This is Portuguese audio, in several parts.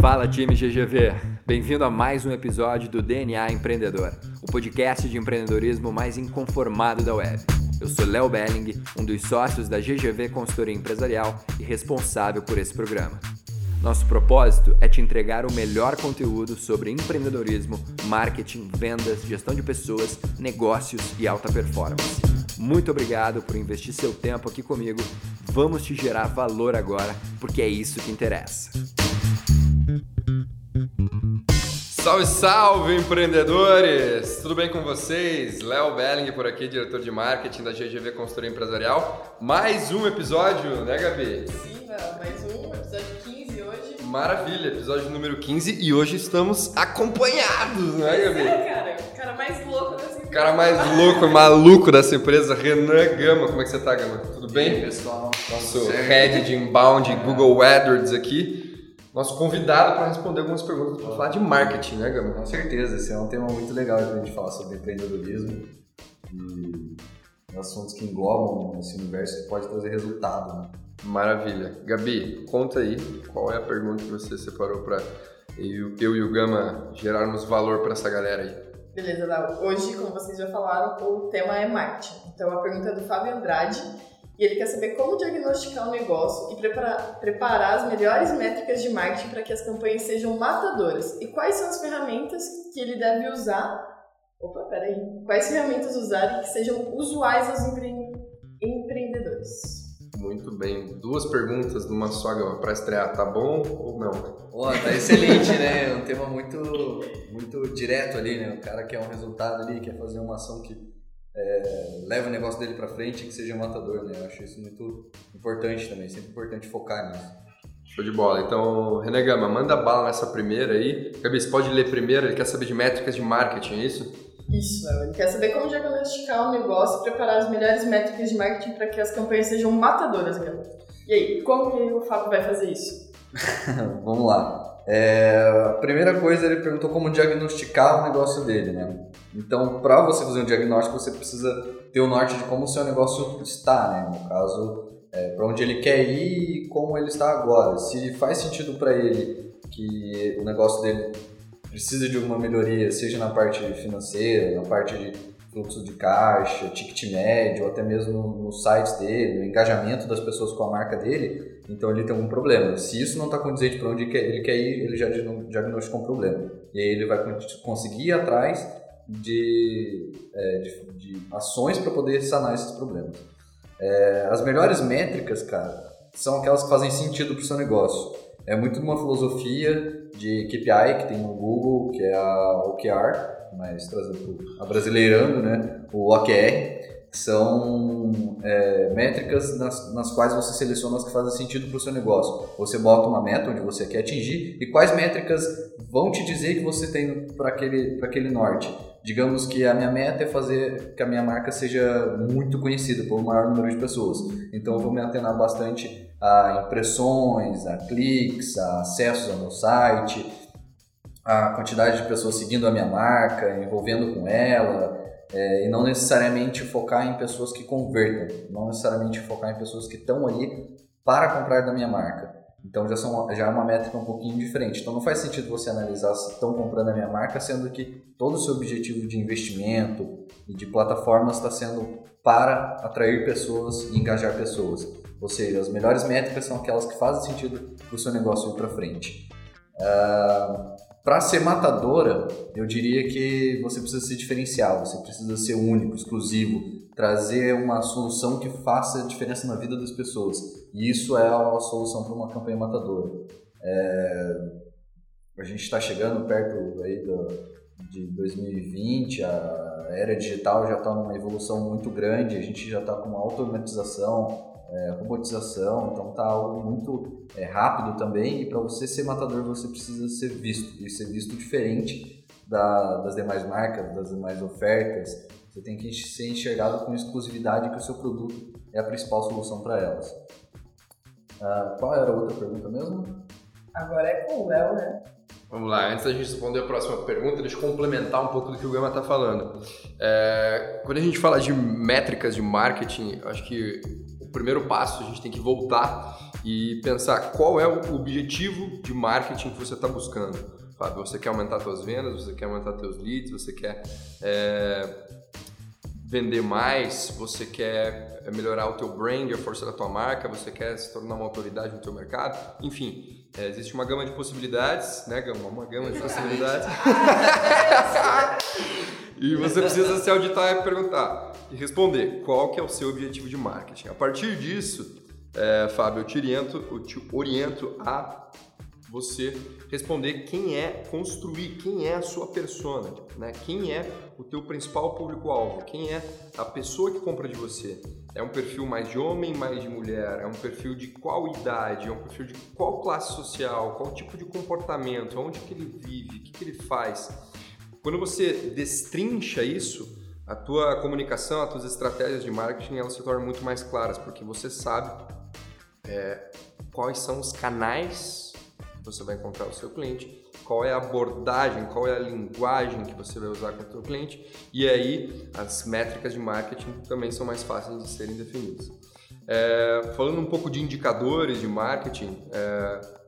Fala time GGV, bem-vindo a mais um episódio do DNA Empreendedor, o podcast de empreendedorismo mais inconformado da web. Eu sou Léo Belling, um dos sócios da GGV Consultoria Empresarial e responsável por esse programa. Nosso propósito é te entregar o melhor conteúdo sobre empreendedorismo, marketing, vendas, gestão de pessoas, negócios e alta performance. Muito obrigado por investir seu tempo aqui comigo. Vamos te gerar valor agora, porque é isso que interessa. Salve, salve, empreendedores! Tudo bem com vocês? Léo Belling por aqui, diretor de marketing da GGV Consultoria Empresarial. Mais um episódio, né, Gabi? Sim, Léo, mais um, episódio 15 hoje. Maravilha, episódio número 15 e hoje estamos acompanhados, né, Gabi? É, cara, o cara mais louco dessa empresa. O cara mais louco, maluco dessa empresa, Renan Gama. Como é que você tá, Gama? Tudo bem? pessoal? Nosso head de inbound Google AdWords aqui. Nosso convidado para responder algumas perguntas para falar de marketing, né, Gama? Com certeza, esse é um tema muito legal para a gente falar sobre empreendedorismo e assuntos que englobam esse universo que pode trazer resultado. Né? Maravilha. Gabi, conta aí qual é a pergunta que você separou para eu, eu e o Gama gerarmos valor para essa galera aí. Beleza, Léo. Hoje, como vocês já falaram, o tema é marketing. Então a pergunta é do Fábio Andrade e ele quer saber como diagnosticar o negócio e preparar, preparar as melhores métricas de marketing para que as campanhas sejam matadoras. E quais são as ferramentas que ele deve usar? Opa, peraí. Quais ferramentas usar que sejam usuais aos empre... empreendedores? Muito bem. Duas perguntas numa só, Gama, para estrear. Tá bom ou não? Ó, tá excelente, né? É um tema muito, muito direto ali, né? O cara quer um resultado ali, quer fazer uma ação que é, leva o negócio dele para frente e que seja matador, né? Eu acho isso muito importante também, sempre importante focar nisso. Show de bola. Então, René Gama, manda bala nessa primeira aí. Gabi, você pode ler primeiro, ele quer saber de métricas de marketing, é isso? Isso, ele quer saber como diagnosticar o negócio e preparar as melhores métricas de marketing para que as campanhas sejam matadoras, galera. E aí, como que o Fábio vai fazer isso? Vamos lá. É, a primeira coisa, ele perguntou como diagnosticar o negócio dele, né? Então, para você fazer um diagnóstico, você precisa ter o norte de como o seu negócio está, né? No caso, é, para onde ele quer ir e como ele está agora. Se faz sentido para ele que o negócio dele precisa de alguma melhoria, seja na parte financeira, na parte de fluxo de caixa, ticket médio, ou até mesmo no site dele, no engajamento das pessoas com a marca dele, então ele tem algum problema. Se isso não está condizente para onde ele quer ir, ele já diagnosticou um problema. E aí ele vai conseguir ir atrás de, é, de, de ações para poder sanar esses problemas. É, as melhores métricas, cara, são aquelas que fazem sentido para o seu negócio. É muito uma filosofia de KPI que tem no Google, que é a OKR, mas brasileirando, né? O OKR, são é, métricas nas, nas quais você seleciona as que fazem sentido para o seu negócio. Você bota uma meta onde você quer atingir e quais métricas vão te dizer que você tem para aquele, aquele norte. Digamos que a minha meta é fazer que a minha marca seja muito conhecida por um maior número de pessoas. Então eu vou me atenar bastante a impressões, a cliques, a acessos ao meu site, a quantidade de pessoas seguindo a minha marca, envolvendo com ela, é, e não necessariamente focar em pessoas que convertam, não necessariamente focar em pessoas que estão ali para comprar da minha marca. Então já, são, já é uma métrica um pouquinho diferente. Então não faz sentido você analisar se estão comprando a minha marca, sendo que todo o seu objetivo de investimento e de plataformas está sendo para atrair pessoas e engajar pessoas. Ou seja, as melhores métricas são aquelas que fazem sentido para o seu negócio ir para frente. Uh, para ser matadora, eu diria que você precisa se diferenciar, você precisa ser único, exclusivo, trazer uma solução que faça diferença na vida das pessoas. E isso é a solução para uma campanha matadora. É... A gente está chegando perto aí do, de 2020, a era digital já está numa evolução muito grande, a gente já está com automatização, é, robotização, então está algo muito é, rápido também e para você ser matador você precisa ser visto e ser visto diferente da, das demais marcas, das demais ofertas. Você tem que ser enxergado com exclusividade que o seu produto é a principal solução para elas. Ah, qual era a outra pergunta mesmo? Agora é com o Léo, né? Vamos lá, antes da gente responder a próxima pergunta, deixa eu complementar um pouco do que o Gama está falando. É, quando a gente fala de métricas de marketing, acho que primeiro passo, a gente tem que voltar e pensar qual é o objetivo de marketing que você está buscando. Fábio, você quer aumentar suas vendas, você quer aumentar seus leads, você quer é, vender mais, você quer melhorar o teu brand, a força da tua marca, você quer se tornar uma autoridade no teu mercado, enfim, é, existe uma gama de possibilidades, né, Gama? Uma gama de possibilidades. e você precisa se auditar e perguntar e responder qual que é o seu objetivo de marketing. A partir disso, é, Fábio, eu te oriento, eu te oriento a você responder quem é, construir quem é a sua persona, né? Quem é o teu principal público-alvo, quem é a pessoa que compra de você. É um perfil mais de homem, mais de mulher? É um perfil de qual idade? É um perfil de qual classe social? Qual tipo de comportamento? Onde que ele vive? O que, que ele faz? Quando você destrincha isso, a tua comunicação, as tuas estratégias de marketing, elas se tornam muito mais claras, porque você sabe é, quais são os canais você vai encontrar o seu cliente, qual é a abordagem, qual é a linguagem que você vai usar com o seu cliente e aí as métricas de marketing também são mais fáceis de serem definidas. É, falando um pouco de indicadores de marketing, é,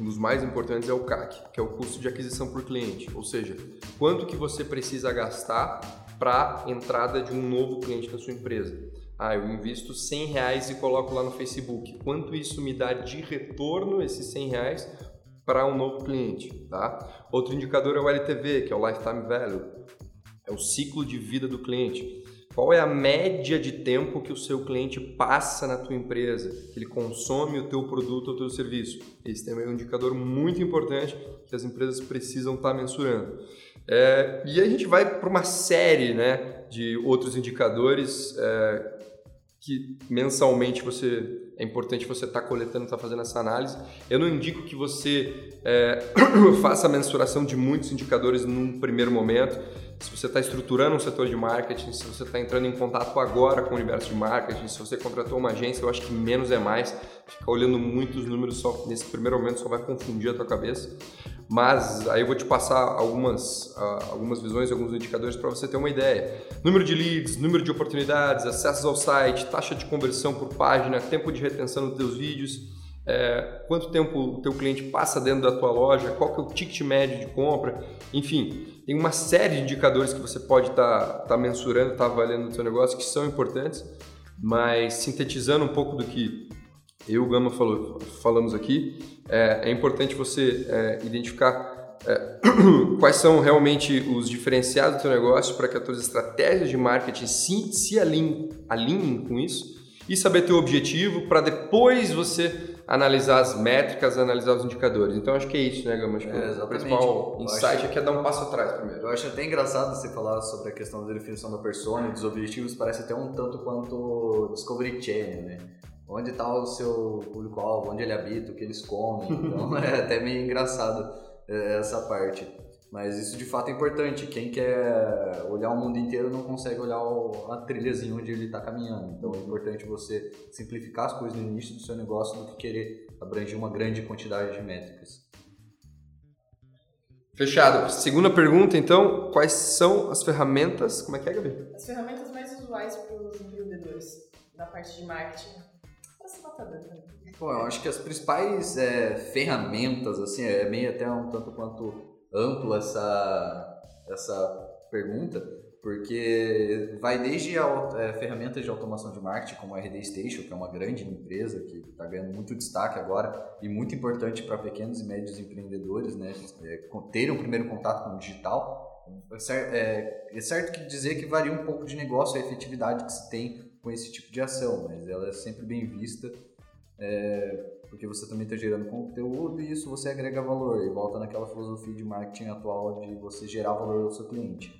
um dos mais importantes é o CAC, que é o custo de aquisição por cliente, ou seja, quanto que você precisa gastar para entrada de um novo cliente na sua empresa. Ah, eu invisto 100 reais e coloco lá no Facebook. Quanto isso me dá de retorno, esses 100 reais, para um novo cliente, tá? Outro indicador é o LTV, que é o Lifetime Value, é o ciclo de vida do cliente. Qual é a média de tempo que o seu cliente passa na tua empresa, que ele consome o teu produto ou o teu serviço? Esse também é um indicador muito importante que as empresas precisam estar tá mensurando. É, e a gente vai para uma série né, de outros indicadores é, que mensalmente você é importante você estar tá coletando, estar tá fazendo essa análise. Eu não indico que você é, faça a mensuração de muitos indicadores num primeiro momento. Se você está estruturando um setor de marketing, se você está entrando em contato agora com o universo de marketing, se você contratou uma agência, eu acho que menos é mais. Ficar olhando muitos números só nesse primeiro momento só vai confundir a tua cabeça. Mas aí eu vou te passar algumas, uh, algumas visões, alguns indicadores para você ter uma ideia. Número de leads, número de oportunidades, acessos ao site, taxa de conversão por página, tempo de retenção dos teus vídeos, é, quanto tempo o teu cliente passa dentro da tua loja, qual que é o ticket médio de compra, enfim, tem uma série de indicadores que você pode estar tá, tá mensurando, estar tá avaliando no seu negócio que são importantes, mas sintetizando um pouco do que eu e o Gama falou, falamos aqui, é, é importante você é, identificar é, quais são realmente os diferenciados do teu negócio para que as tuas estratégias de marketing se, se alinhem, alinhem com isso e saber teu objetivo para depois você analisar as métricas, analisar os indicadores. Então acho que é isso, né, Gama? Acho que é, o principal insight acho... aqui é dar um passo atrás primeiro. Eu acho até engraçado você falar sobre a questão da definição da persona e dos objetivos, parece até um tanto quanto Discovery Channel, né? onde está o seu público-alvo, onde ele habita, o que eles comem. Então é até meio engraçado é, essa parte. Mas isso de fato é importante. Quem quer olhar o mundo inteiro não consegue olhar a trilhazinha onde ele está caminhando. Então é importante você simplificar as coisas no início do seu negócio do que querer abranger uma grande quantidade de métricas. Fechado. Segunda pergunta, então, quais são as ferramentas? Como é que é, Gabi? As ferramentas mais usuais para os empreendedores da parte de marketing Bom, eu acho que as principais é, ferramentas, assim, é meio até um tanto quanto ampla essa, essa pergunta, porque vai desde a, é, ferramentas de automação de marketing, como a RD Station, que é uma grande empresa que está ganhando muito destaque agora e muito importante para pequenos e médios empreendedores, né, é, terem um primeiro contato com o digital. É, é certo que dizer que varia um pouco de negócio a efetividade que se tem com esse tipo de ação, mas ela é sempre bem vista, é, porque você também está gerando conteúdo e isso você agrega valor e volta naquela filosofia de marketing atual de você gerar valor ao seu cliente.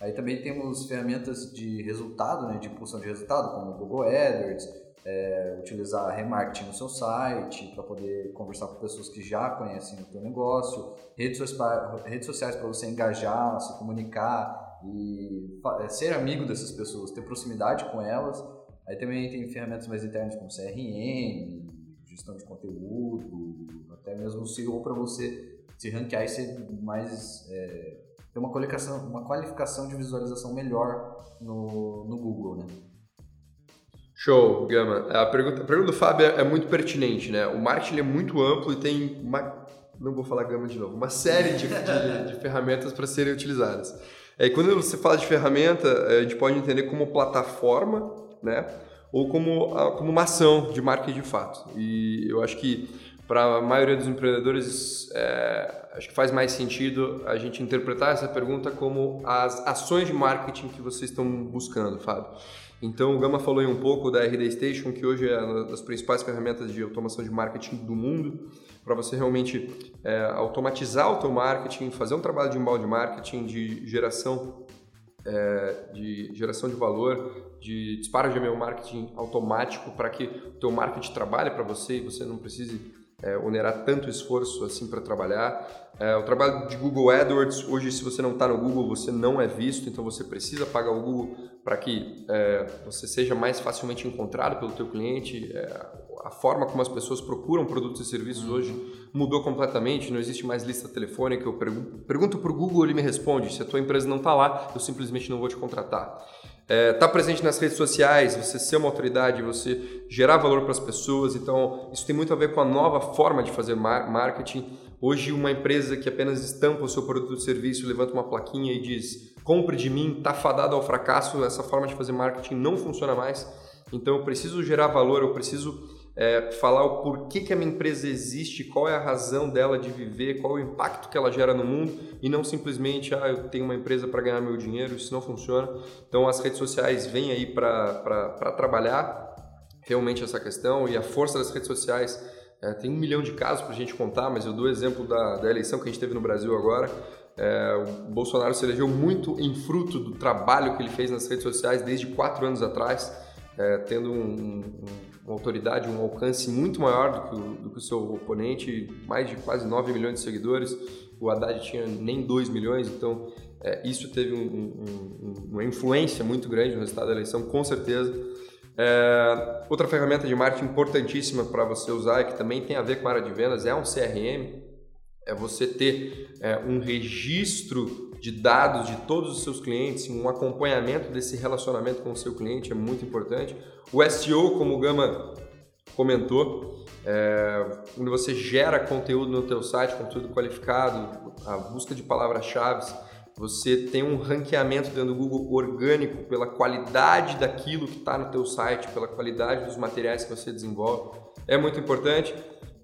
Aí também temos ferramentas de resultado, né, de impulsão de resultado, como o Google AdWords, é, utilizar remarketing no seu site para poder conversar com pessoas que já conhecem o teu negócio, redes, redes sociais para você engajar, se comunicar, e é, ser amigo dessas pessoas, ter proximidade com elas. Aí também tem ferramentas mais internas como CRM, gestão de conteúdo, até mesmo o SEO para você se ranquear e ser mais é, ter uma qualificação, uma qualificação de visualização melhor no, no Google, né? Show, Gama. A pergunta, a pergunta do Fábio é, é muito pertinente, né? O marketing é muito amplo e tem uma, não vou falar Gama de novo, uma série de, de, de ferramentas para serem utilizadas. É, quando você fala de ferramenta, a gente pode entender como plataforma, né? Ou como, como uma ação de marketing de fato. E eu acho que para a maioria dos empreendedores, é, acho que faz mais sentido a gente interpretar essa pergunta como as ações de marketing que vocês estão buscando, Fábio. Então, o Gama falou aí um pouco da RD Station, que hoje é uma das principais ferramentas de automação de marketing do mundo, para você realmente é, automatizar o teu marketing, fazer um trabalho de embalde marketing, de geração é, de geração de valor, de disparo de e-mail marketing automático para que o teu marketing trabalhe para você e você não precise é, onerar tanto esforço assim para trabalhar. É, o trabalho de Google AdWords, hoje se você não está no Google, você não é visto, então você precisa pagar o Google para que é, você seja mais facilmente encontrado pelo teu cliente. É, a forma como as pessoas procuram produtos e serviços hoje mudou completamente, não existe mais lista telefônica, eu pergunto, pergunto para o Google, ele me responde, se a tua empresa não está lá, eu simplesmente não vou te contratar estar é, tá presente nas redes sociais, você ser uma autoridade, você gerar valor para as pessoas. Então, isso tem muito a ver com a nova forma de fazer marketing. Hoje, uma empresa que apenas estampa o seu produto ou serviço, levanta uma plaquinha e diz: compre de mim, está fadado ao fracasso. Essa forma de fazer marketing não funciona mais. Então, eu preciso gerar valor, eu preciso é, falar o porquê que a minha empresa existe, qual é a razão dela de viver, qual é o impacto que ela gera no mundo e não simplesmente, ah, eu tenho uma empresa para ganhar meu dinheiro, isso não funciona. Então as redes sociais vêm aí para trabalhar realmente essa questão e a força das redes sociais. É, tem um milhão de casos para a gente contar, mas eu dou exemplo da, da eleição que a gente teve no Brasil agora. É, o Bolsonaro se elegeu muito em fruto do trabalho que ele fez nas redes sociais desde quatro anos atrás, é, tendo um, um uma autoridade, um alcance muito maior do que, o, do que o seu oponente, mais de quase 9 milhões de seguidores. O Haddad tinha nem 2 milhões, então é, isso teve um, um, uma influência muito grande no resultado da eleição, com certeza. É, outra ferramenta de marketing importantíssima para você usar e que também tem a ver com a área de vendas é um CRM. É você ter é, um registro de dados de todos os seus clientes, um acompanhamento desse relacionamento com o seu cliente é muito importante. O SEO, como o Gama comentou, é, quando você gera conteúdo no teu site, conteúdo qualificado, a busca de palavras-chave, você tem um ranqueamento dentro do Google orgânico pela qualidade daquilo que está no teu site, pela qualidade dos materiais que você desenvolve. É muito importante.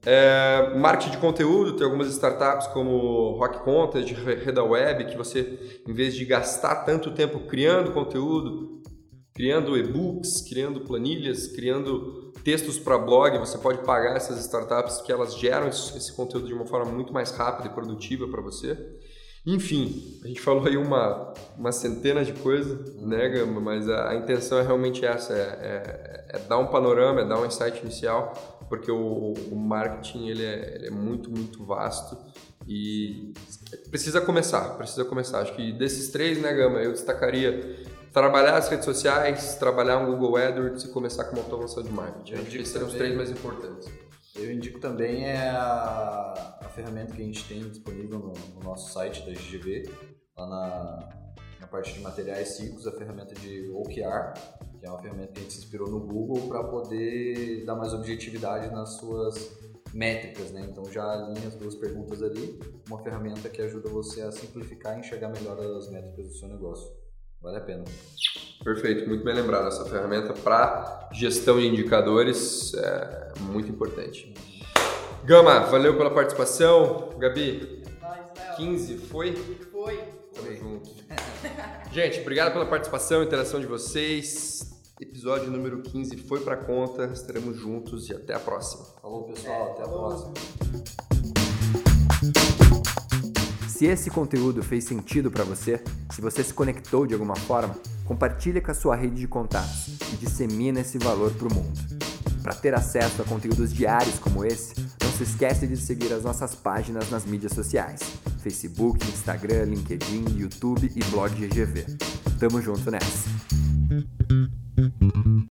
É, marketing de conteúdo, tem algumas startups como Rock Content, Reda Web, que você, em vez de gastar tanto tempo criando conteúdo, criando e-books, criando planilhas, criando textos para blog, você pode pagar essas startups que elas geram esse conteúdo de uma forma muito mais rápida e produtiva para você. Enfim, a gente falou aí uma, uma centena de coisas, né, Gama? Mas a, a intenção é realmente essa, é, é, é dar um panorama, é dar um insight inicial porque o, o marketing ele é, ele é, muito, muito vasto e precisa começar, precisa começar. Acho que desses três, né, Gama, eu destacaria trabalhar as redes sociais, trabalhar um Google AdWords e começar com uma automação de marketing. Acho que esses serão os três mais importantes. Eu indico também é a, a ferramenta que a gente tem disponível no, no nosso site da GGV, lá na, na parte de materiais ciclos, a ferramenta de OKR, que é uma ferramenta que a gente se inspirou no Google para poder dar mais objetividade nas suas métricas, né? Então já alinha as duas perguntas ali, uma ferramenta que ajuda você a simplificar e enxergar melhor as métricas do seu negócio. Vale a pena. Perfeito, muito bem lembrado. Essa ferramenta para gestão de indicadores é muito importante. Gama, valeu pela participação. Gabi, 15, foi? Foi. Tamo junto. Gente, obrigado pela participação, interação de vocês. Episódio número 15 foi para conta. Estaremos juntos e até a próxima. Falou, pessoal. É, até a próxima. Se esse conteúdo fez sentido para você, se você se conectou de alguma forma, compartilhe com a sua rede de contatos e dissemina esse valor para o mundo. Para ter acesso a conteúdos diários como esse, não se esqueça de seguir as nossas páginas nas mídias sociais: Facebook, Instagram, LinkedIn, YouTube e blog GGV. Tamo junto nessa!